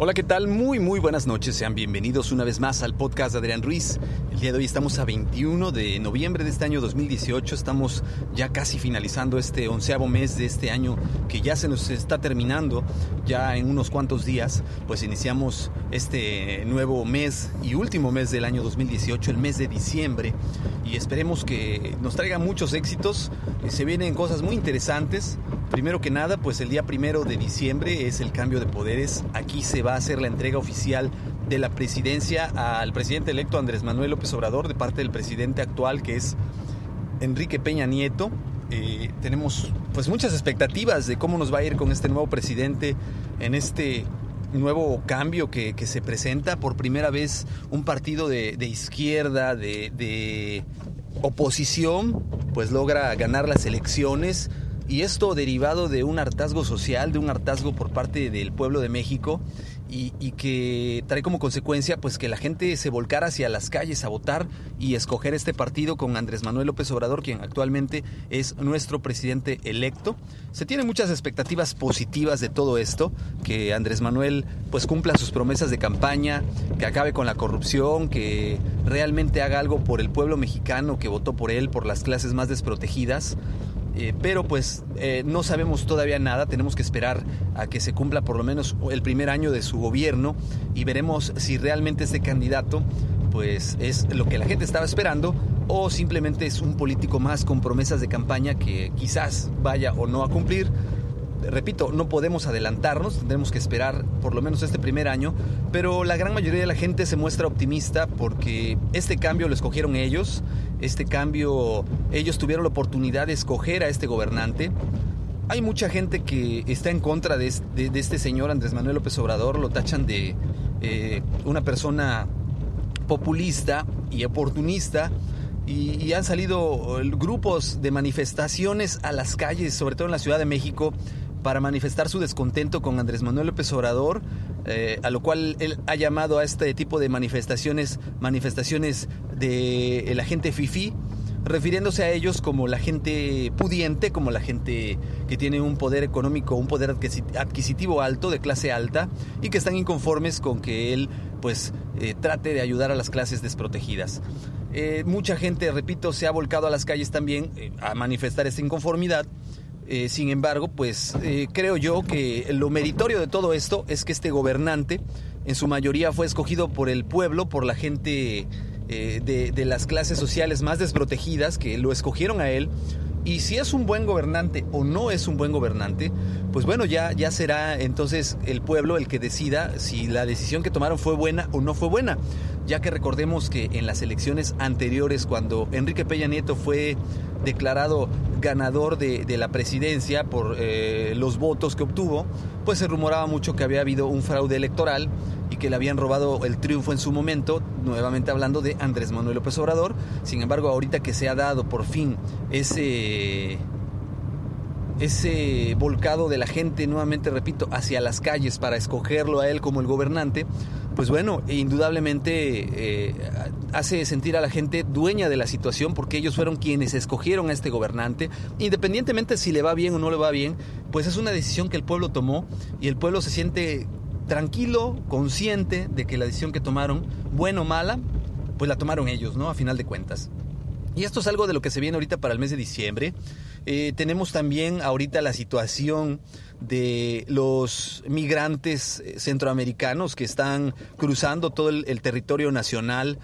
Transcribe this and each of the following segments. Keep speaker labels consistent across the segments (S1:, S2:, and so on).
S1: Hola, ¿qué tal? Muy, muy buenas noches. Sean bienvenidos una vez más al podcast de Adrián Ruiz. El día de hoy estamos a 21 de noviembre de este año 2018. Estamos ya casi finalizando este onceavo mes de este año que ya se nos está terminando. Ya en unos cuantos días, pues iniciamos este nuevo mes y último mes del año 2018, el mes de diciembre. Y esperemos que nos traiga muchos éxitos. Se vienen cosas muy interesantes. Primero que nada, pues el día primero de diciembre es el cambio de poderes. Aquí se va a hacer la entrega oficial de la presidencia al presidente electo Andrés Manuel López Obrador de parte del presidente actual que es Enrique Peña Nieto. Eh, tenemos pues muchas expectativas de cómo nos va a ir con este nuevo presidente en este nuevo cambio que, se presenta por primera vez un partido de, de izquierda, de, de oposición, pues logra ganar las elecciones y esto derivado de un hartazgo social, de un hartazgo por parte del pueblo de México y, que trae como consecuencia pues que la gente se volcara hacia las calles a votar y escoger este partido con Andrés Manuel López Obrador, quien actualmente es nuestro presidente electo. Se tienen muchas expectativas positivas de todo esto, que Andrés Manuel pues cumpla sus promesas de campaña, que acabe con la corrupción, que realmente haga algo por el pueblo mexicano que votó por él, por las clases más desprotegidas. Eh, pero pues eh, no sabemos todavía nada, tenemos que esperar a que se cumpla por lo menos el primer año de su gobierno y veremos si realmente este candidato pues es lo que la gente estaba esperando o simplemente es un político más con promesas de campaña que quizás vaya o no a cumplir. Repito, no podemos adelantarnos, tendremos que esperar por lo menos este primer año, pero la gran mayoría de la gente se muestra optimista porque este cambio lo escogieron ellos, este cambio, ellos tuvieron la oportunidad de escoger a este gobernante. Hay mucha gente que está en contra de este, señor Andrés Manuel López Obrador, lo tachan de eh, una persona populista y oportunista. Y, y han salido grupos de manifestaciones a las calles, sobre todo en la Ciudad de México, para manifestar su descontento con Andrés Manuel López Obrador, eh, a lo cual él ha llamado a este tipo de manifestaciones manifestaciones de la gente FIFI, refiriéndose a ellos como la gente pudiente, como la gente que tiene un poder económico, un poder adquisitivo alto, de clase alta, y que están inconformes con que él pues eh, trate de ayudar a las clases desprotegidas. Eh, mucha gente, repito, se ha volcado a las calles también a manifestar esta inconformidad. Eh, sin embargo, pues eh, creo yo que lo meritorio de todo esto es que este gobernante, en su mayoría, fue escogido por el pueblo, por la gente eh, de, de las clases sociales más desprotegidas, que lo escogieron a él. Y si es un buen gobernante o no es un buen gobernante, pues bueno, ya, ya será entonces el pueblo el que decida si la decisión que tomaron fue buena o no fue buena. Ya que recordemos que en las elecciones anteriores, cuando Enrique Peña Nieto fue declarado ganador de, de la presidencia por eh, los votos que obtuvo, pues se rumoraba mucho que había habido un fraude electoral que le habían robado el triunfo en su momento, nuevamente hablando de Andrés Manuel López Obrador. Sin embargo, ahorita que se ha dado por fin ese ese volcado de la gente, nuevamente repito, hacia las calles para escogerlo a él como el gobernante, pues bueno, indudablemente eh, hace sentir a la gente dueña de la situación porque ellos fueron quienes escogieron a este gobernante, independientemente si le va bien o no le va bien, pues es una decisión que el pueblo tomó y el pueblo se siente tranquilo, consciente de que la decisión que tomaron, buena o mala, pues la tomaron ellos, ¿no? A final de cuentas. Y esto es algo de lo que se viene ahorita para el mes de diciembre. Eh, tenemos también ahorita la situación de los migrantes centroamericanos que están cruzando todo el territorio nacional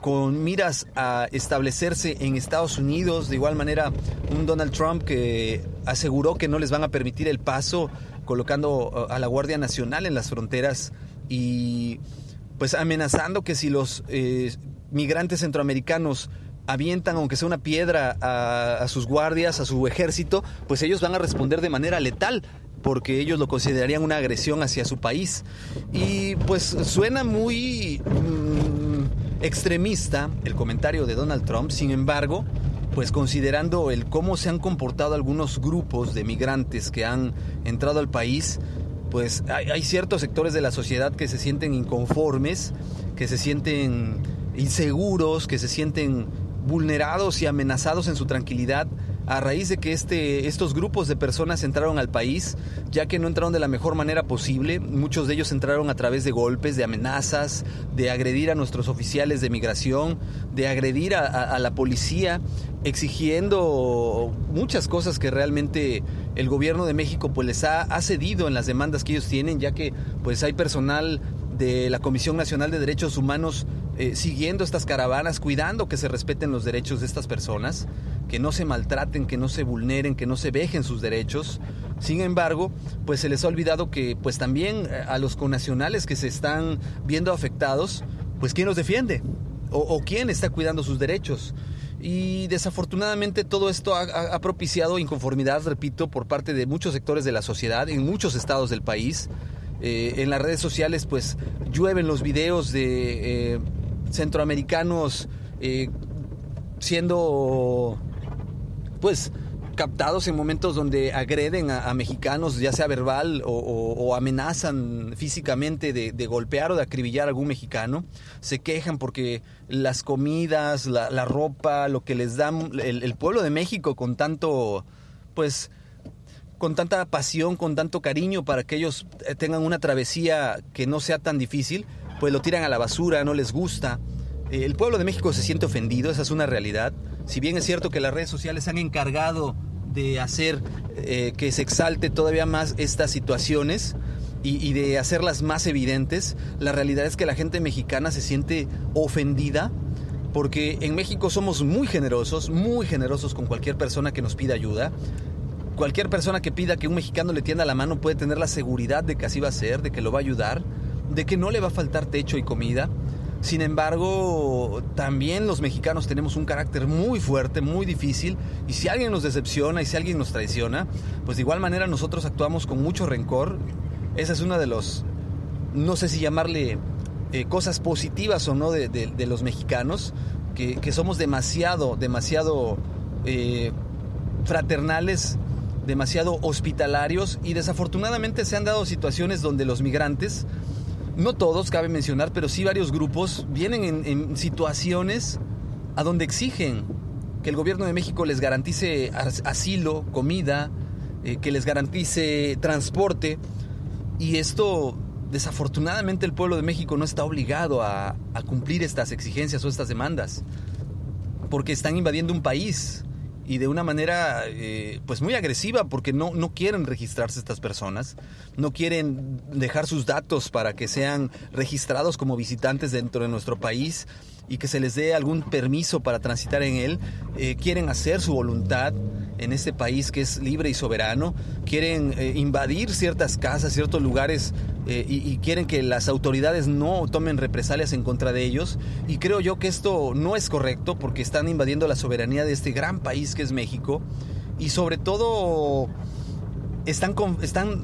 S1: con miras a establecerse en Estados Unidos. De igual manera, un Donald Trump que aseguró que no les van a permitir el paso colocando a la Guardia Nacional en las fronteras y pues amenazando que si los eh, migrantes centroamericanos avientan aunque sea una piedra a, a, sus guardias, a su ejército, pues ellos van a responder de manera letal porque ellos lo considerarían una agresión hacia su país. Y pues suena muy mm, extremista el comentario de Donald Trump, sin embargo, pues considerando el cómo se han comportado algunos grupos de migrantes que han entrado al país, pues hay, ciertos sectores de la sociedad que se sienten inconformes, que se sienten inseguros, que se sienten vulnerados y amenazados en su tranquilidad a raíz de que este, estos grupos de personas entraron al país, ya que no entraron de la mejor manera posible. Muchos de ellos entraron a través de golpes, de amenazas, de agredir a nuestros oficiales de migración, de agredir a, la policía, exigiendo muchas cosas que realmente el gobierno de México pues les ha, ha cedido en las demandas que ellos tienen, ya que pues hay personal de la Comisión Nacional de Derechos Humanos eh, siguiendo estas caravanas, cuidando que se respeten los derechos de estas personas, que no se maltraten, que no se vulneren, que no se vejen sus derechos. Sin embargo, pues se les ha olvidado que pues también eh, a los conacionales que se están viendo afectados, pues quién los defiende o, quién está cuidando sus derechos. Y desafortunadamente todo esto ha, propiciado inconformidad, repito, por parte de muchos sectores de la sociedad en muchos estados del país. Eh, en las redes sociales pues llueven los videos de centroamericanos eh, siendo pues captados en momentos donde agreden a, mexicanos, ya sea verbal o, amenazan físicamente de, golpear o de acribillar a algún mexicano, se quejan porque las comidas, la, ropa, lo que les da el, el, pueblo de México con tanto, pues, con tanta pasión, con tanto cariño para que ellos eh, tengan una travesía que no sea tan difícil, pues lo tiran a la basura, no les gusta. Eh, el pueblo de México se siente ofendido, esa es una realidad. Si bien es cierto que las redes sociales han encargado de hacer eh, que se exalte todavía más estas situaciones y, de hacerlas más evidentes, la realidad es que la gente mexicana se siente ofendida porque en México somos muy generosos, muy generosos con cualquier persona que nos pida ayuda. Cualquier persona que pida que un mexicano le tienda la mano puede tener la seguridad de que así va a ser, de que lo va a ayudar de que no le va a faltar techo y comida. Sin embargo, también los mexicanos tenemos un carácter muy fuerte, muy difícil, y si alguien nos decepciona y si alguien nos traiciona, pues de igual manera nosotros actuamos con mucho rencor. Esa es una de los, no sé si llamarle eh, cosas positivas o no de, los mexicanos, que, somos demasiado, demasiado eh, fraternales, demasiado hospitalarios, y desafortunadamente se han dado situaciones donde los migrantes, no todos, cabe mencionar, pero sí varios grupos vienen en, situaciones a donde exigen que el gobierno de México les garantice asilo, comida, eh, que les garantice transporte. Y esto, desafortunadamente, el pueblo de México no está obligado a, a cumplir estas exigencias o estas demandas, porque están invadiendo un país y de una manera eh, pues muy agresiva porque no, no quieren registrarse estas personas, no quieren dejar sus datos para que sean registrados como visitantes dentro de nuestro país y que se les dé algún permiso para transitar en él, eh, quieren hacer su voluntad en este país que es libre y soberano, quieren eh, invadir ciertas casas, ciertos lugares eh, y, quieren que las autoridades no tomen represalias en contra de ellos. Y creo yo que esto no es correcto porque están invadiendo la soberanía de este gran país que es México y sobre todo están, están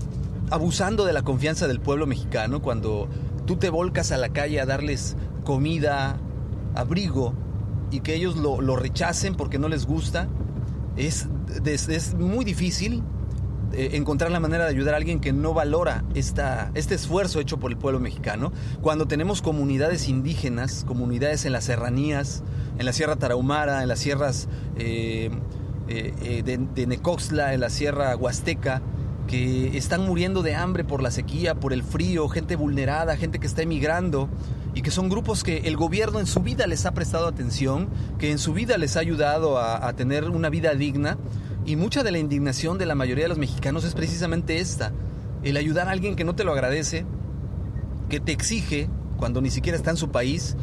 S1: abusando de la confianza del pueblo mexicano cuando tú te volcas a la calle a darles comida, abrigo y que ellos lo, rechacen porque no les gusta, es, es, muy difícil eh, encontrar la manera de ayudar a alguien que no valora esta, este esfuerzo hecho por el pueblo mexicano. Cuando tenemos comunidades indígenas, comunidades en las serranías, en la Sierra Tarahumara, en las sierras eh, eh, de, de Necoxtla, en la Sierra Huasteca, que están muriendo de hambre por la sequía, por el frío, gente vulnerada, gente que está emigrando y que son grupos que el gobierno en su vida les ha prestado atención, que en su vida les ha ayudado a, tener una vida digna. Y mucha de la indignación de la mayoría de los mexicanos es precisamente esta, el ayudar a alguien que no te lo agradece, que te exige cuando ni siquiera está en su país,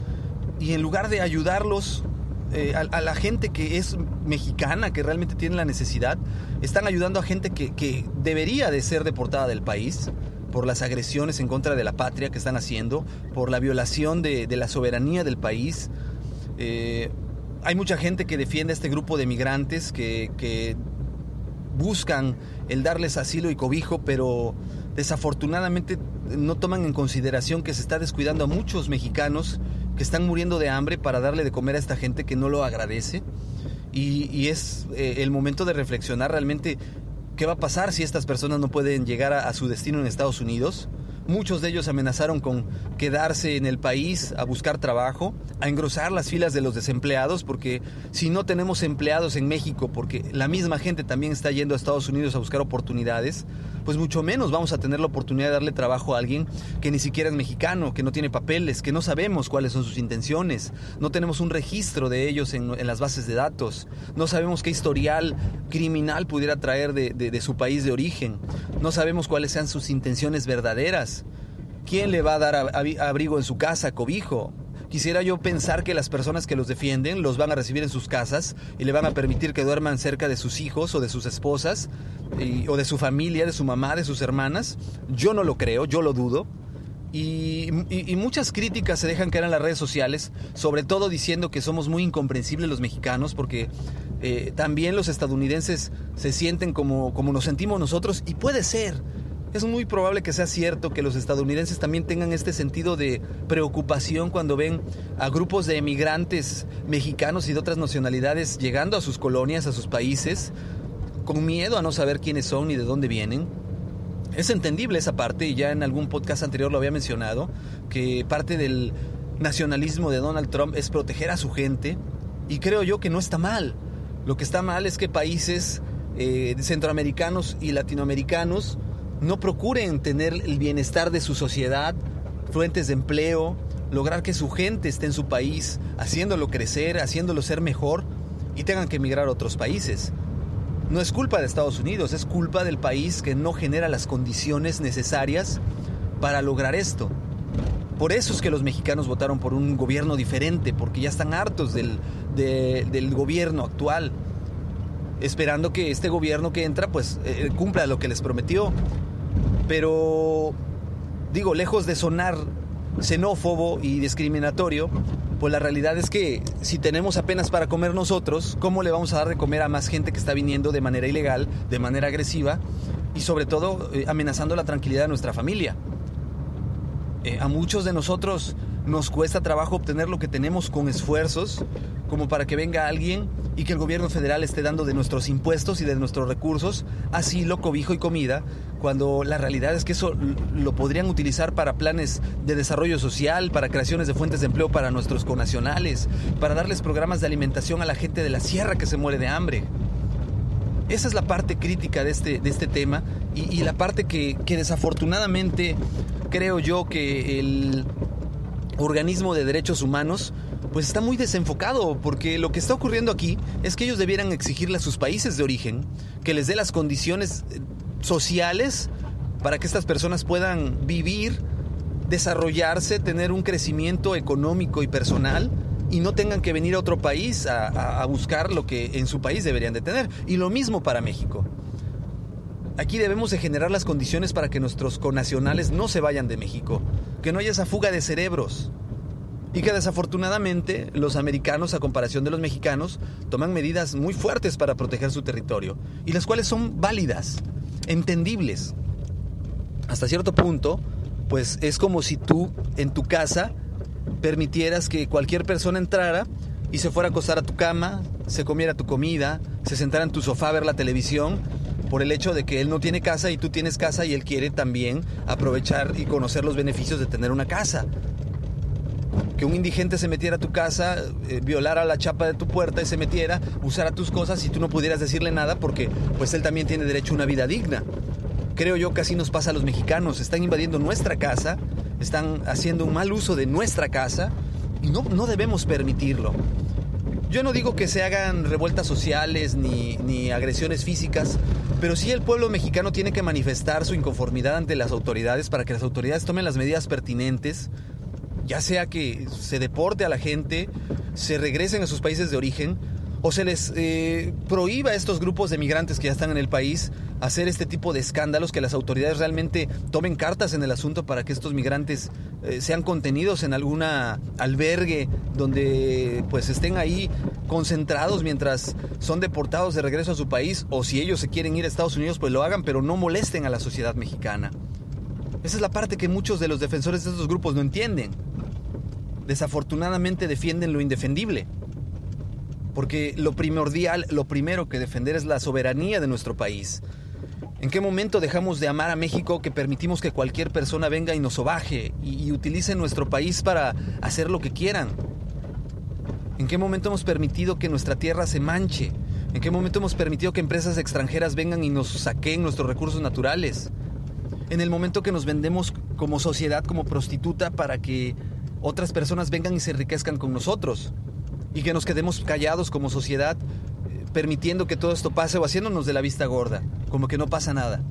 S1: y en lugar de ayudarlos eh, a, la gente que es mexicana, que realmente tiene la necesidad, están ayudando a gente que, que debería de ser deportada del país por las agresiones en contra de la patria que están haciendo, por la violación de, la soberanía del país. Eh, hay mucha gente que defiende a este grupo de migrantes que, buscan el darles asilo y cobijo, pero desafortunadamente no toman en consideración que se está descuidando a muchos mexicanos que están muriendo de hambre para darle de comer a esta gente que no lo agradece. Y, es eh, el momento de reflexionar realmente qué va a pasar si estas personas no pueden llegar a su destino en Estados Unidos Muchos de ellos amenazaron con quedarse en el país a buscar trabajo, a engrosar las filas de los desempleados, porque si no tenemos empleados en México, porque la misma gente también está yendo a Estados Unidos a buscar oportunidades, pues mucho menos vamos a tener la oportunidad de darle trabajo a alguien que ni siquiera es mexicano, que no tiene papeles, que no sabemos cuáles son sus intenciones, no tenemos un registro de ellos en, las bases de datos, no sabemos qué historial criminal pudiera traer de, su país de origen, no sabemos cuáles sean sus intenciones verdaderas. ¿Quién le va a dar abrigo en su casa, cobijo? Quisiera yo pensar que las personas que los defienden los van a recibir en sus casas y le van a permitir que duerman cerca de sus hijos o de sus esposas o de su familia, de su mamá, de sus hermanas. Yo no lo creo, yo lo dudo. Y, muchas críticas se dejan caer en las redes sociales, sobre todo diciendo que somos muy incomprensibles los mexicanos, porque eh, también los estadounidenses se sienten como, como nos sentimos nosotros, y puede ser, es muy probable que sea cierto que los estadounidenses también tengan este sentido de preocupación cuando ven a grupos de emigrantes mexicanos y de otras nacionalidades llegando a sus colonias, a sus países, con miedo a no saber quiénes son ni de dónde vienen. Es entendible esa parte y ya en algún podcast anterior lo había mencionado, que parte del nacionalismo de Donald Trump es proteger a su gente y creo yo que no está mal. Lo que está mal es que países eh, centroamericanos y latinoamericanos no procuren tener el bienestar de su sociedad, fuentes de empleo, lograr que su gente esté en su país, haciéndolo crecer, haciéndolo ser mejor y tengan que emigrar a otros países. No es culpa de Estados Unidos, es culpa del país que no genera las condiciones necesarias para lograr esto. Por eso es que los mexicanos votaron por un gobierno diferente, porque ya están hartos del, del gobierno actual, esperando que este gobierno que entra pues eh, cumpla lo que les prometió. Pero, digo, lejos de sonar xenófobo y discriminatorio, pues la realidad es que si tenemos apenas para comer nosotros, ¿cómo le vamos a dar de comer a más gente que está viniendo de manera ilegal, de manera agresiva y sobre todo eh, amenazando la tranquilidad de nuestra familia? Eh, a muchos de nosotros nos cuesta trabajo obtener lo que tenemos con esfuerzos, como para que venga alguien y que el gobierno federal esté dando de nuestros impuestos y de nuestros recursos asilo, cobijo y comida, cuando la realidad es que eso lo podrían utilizar para planes de desarrollo social, para creaciones de fuentes de empleo para nuestros conacionales, para darles programas de alimentación a la gente de la sierra que se muere de hambre. Esa es la parte crítica de este, de este tema y, la parte que, que desafortunadamente creo yo que el organismo de derechos humanos pues está muy desenfocado, porque lo que está ocurriendo aquí es que ellos debieran exigirle a sus países de origen que les dé las condiciones eh, sociales para que estas personas puedan vivir, desarrollarse, tener un crecimiento económico y personal y no tengan que venir a otro país a, buscar lo que en su país deberían de tener. Y lo mismo para México. Aquí debemos de generar las condiciones para que nuestros conacionales no se vayan de México, que no haya esa fuga de cerebros y que desafortunadamente los americanos, a comparación de los mexicanos, toman medidas muy fuertes para proteger su territorio, y las cuales son válidas, entendibles. Hasta cierto punto, pues es como si tú en tu casa permitieras que cualquier persona entrara y se fuera a acostar a tu cama, se comiera tu comida, se sentara en tu sofá a ver la televisión, por el hecho de que él no tiene casa y tú tienes casa y él quiere también aprovechar y conocer los beneficios de tener una casa que un indigente se metiera a tu casa, eh, violara la chapa de tu puerta y se metiera, usara tus cosas y tú no pudieras decirle nada porque pues él también tiene derecho a una vida digna. Creo yo que así nos pasa a los mexicanos, están invadiendo nuestra casa, están haciendo un mal uso de nuestra casa y no, no debemos permitirlo. Yo no digo que se hagan revueltas sociales ni, ni, agresiones físicas, pero sí el pueblo mexicano tiene que manifestar su inconformidad ante las autoridades para que las autoridades tomen las medidas pertinentes ya sea que se deporte a la gente, se regresen a sus países de origen, o se les eh, prohíba a estos grupos de migrantes que ya están en el país hacer este tipo de escándalos, que las autoridades realmente tomen cartas en el asunto para que estos migrantes eh, sean contenidos en alguna albergue donde pues estén ahí concentrados mientras son deportados de regreso a su país o si ellos se quieren ir a Estados Unidos pues lo hagan, pero no molesten a la sociedad mexicana. Esa es la parte que muchos de los defensores de estos grupos no entienden. Desafortunadamente defienden lo indefendible. Porque lo primordial, lo primero que defender es la soberanía de nuestro país. ¿En qué momento dejamos de amar a México que permitimos que cualquier persona venga y nos sobaje y, utilice nuestro país para hacer lo que quieran? ¿En qué momento hemos permitido que nuestra tierra se manche? ¿En qué momento hemos permitido que empresas extranjeras vengan y nos saquen nuestros recursos naturales? En el momento que nos vendemos como sociedad, como prostituta, para que otras personas vengan y se enriquezcan con nosotros y que nos quedemos callados como sociedad eh, permitiendo que todo esto pase o haciéndonos de la vista gorda, como que no pasa nada.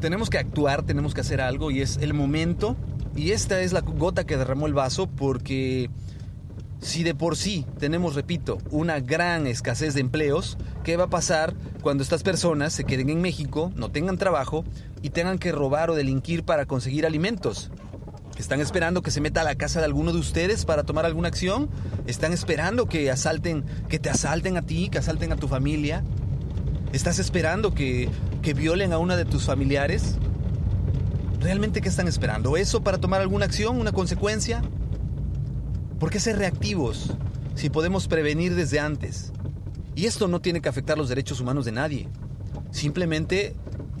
S1: Tenemos que actuar, tenemos que hacer algo y es el momento y esta es la gota que derramó el vaso porque si de por sí tenemos, repito, una gran escasez de empleos, ¿qué va a pasar cuando estas personas se queden en México, no tengan trabajo y tengan que robar o delinquir para conseguir alimentos? ¿Están esperando que se meta a la casa de alguno de ustedes para tomar alguna acción? ¿Están esperando que asalten, que te asalten a ti, que asalten a tu familia? ¿Estás esperando que, que violen a una de tus familiares? ¿Realmente qué están esperando? ¿Eso para tomar alguna acción, una consecuencia? ¿Por qué ser reactivos si podemos prevenir desde antes? Y esto no tiene que afectar los derechos humanos de nadie. Simplemente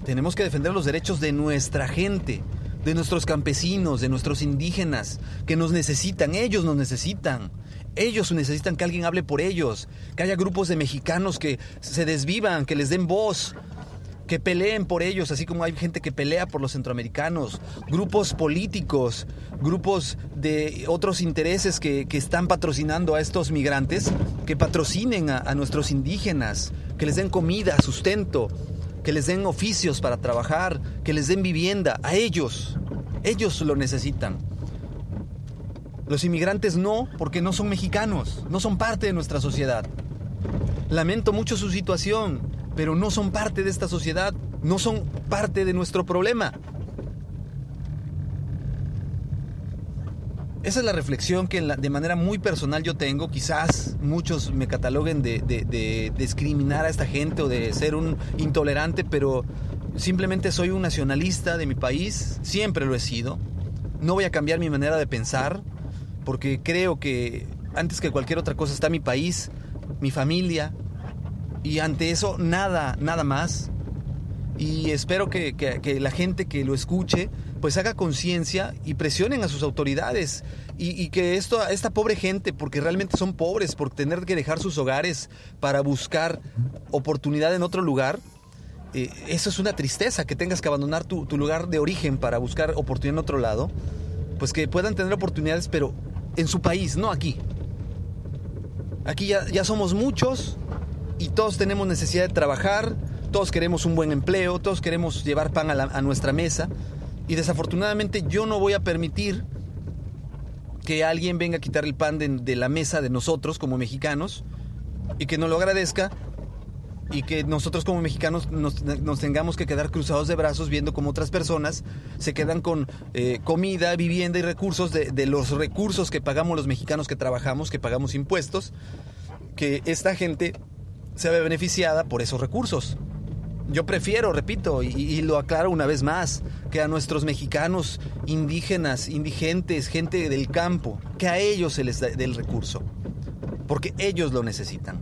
S1: tenemos que defender los derechos de nuestra gente, de nuestros campesinos, de nuestros indígenas, que nos necesitan, ellos nos necesitan. Ellos necesitan que alguien hable por ellos, que haya grupos de mexicanos que se desvivan, que les den voz, que peleen por ellos, así como hay gente que pelea por los centroamericanos, grupos políticos, grupos de otros intereses que, están patrocinando a estos migrantes, que patrocinen a nuestros indígenas, que les den comida, sustento, que les den oficios para trabajar, que les den vivienda, a ellos. Ellos lo necesitan. Los inmigrantes no, porque no son mexicanos, no son parte de nuestra sociedad. Lamento mucho su situación, pero no son parte de esta sociedad, no son parte de nuestro problema. Esa es la reflexión que de manera muy personal yo tengo. Quizás muchos me cataloguen de, discriminar a esta gente o de ser un intolerante, pero simplemente soy un nacionalista de mi país, siempre lo he sido. No voy a cambiar mi manera de pensar, porque creo que antes que cualquier otra cosa está mi país, mi familia, y ante eso nada, nada más. Y espero que la gente que lo escuche pues haga conciencia y presionen a sus autoridades y, que esto, esta pobre gente, porque realmente son pobres por tener que dejar sus hogares para buscar oportunidad en otro lugar, eh, eso es una tristeza, que tengas que abandonar tu, lugar de origen para buscar oportunidad en otro lado, pues que puedan tener oportunidades, pero en su país, no aquí. Aquí ya, ya somos muchos y todos tenemos necesidad de trabajar, todos queremos un buen empleo, todos queremos llevar pan a nuestra mesa. Y desafortunadamente yo no voy a permitir que alguien venga a quitar el pan de, la mesa de nosotros como mexicanos y que no lo agradezca y que nosotros como mexicanos nos, tengamos que quedar cruzados de brazos viendo como otras personas se quedan con eh, comida, vivienda y recursos de, de, los recursos que pagamos los mexicanos que trabajamos, que pagamos impuestos, que esta gente se ve beneficiada por esos recursos. Yo prefiero, repito, y, lo aclaro una vez más, que a nuestros mexicanos indígenas, indigentes, gente del campo, que a ellos se les dé el recurso, porque ellos lo necesitan.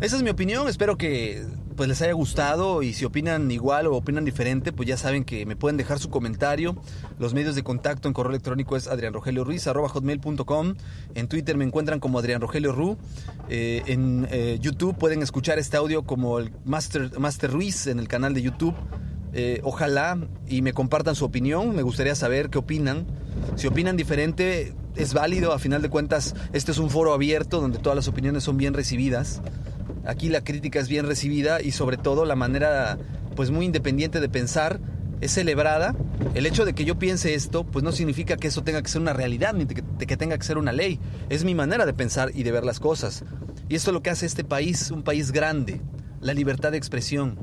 S1: Esa es mi opinión, espero que pues les haya gustado y si opinan igual o opinan diferente, pues ya saben que me pueden dejar su comentario. Los medios de contacto en correo electrónico es hotmail.com En Twitter me encuentran como Adrián Rogelio Ru. Eh, en eh, YouTube pueden escuchar este audio como el Master, Master Ruiz en el canal de YouTube. Eh, ojalá y me compartan su opinión. Me gustaría saber qué opinan. Si opinan diferente, es válido. A final de cuentas, este es un foro abierto donde todas las opiniones son bien recibidas. Aquí la crítica es bien recibida y sobre todo la manera pues muy independiente de pensar es celebrada. El hecho de que yo piense esto, pues no significa que eso tenga que ser una realidad, ni que, tenga que ser una ley. Es mi manera de pensar y de ver las cosas. Y esto es lo que hace este país, un país grande, la libertad de expresión.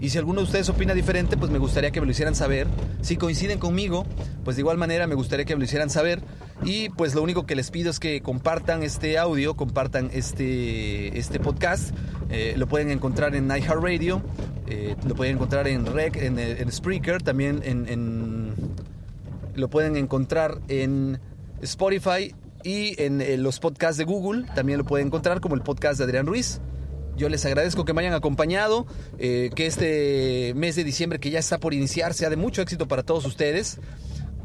S1: Y si alguno de ustedes opina diferente, pues me gustaría que me lo hicieran saber. Si coinciden conmigo, pues de igual manera me gustaría que me lo hicieran saber. Y pues lo único que les pido es que compartan este audio, compartan este, este podcast. Eh, lo pueden encontrar en iHeartRadio, eh, lo pueden encontrar en Rec, en, en Spreaker, también lo pueden encontrar en Spotify y en, en los podcasts de Google. También lo pueden encontrar como el podcast de Adrián Ruiz. Yo les agradezco que me hayan acompañado, eh, que este mes de diciembre que ya está por iniciar sea de mucho éxito para todos ustedes.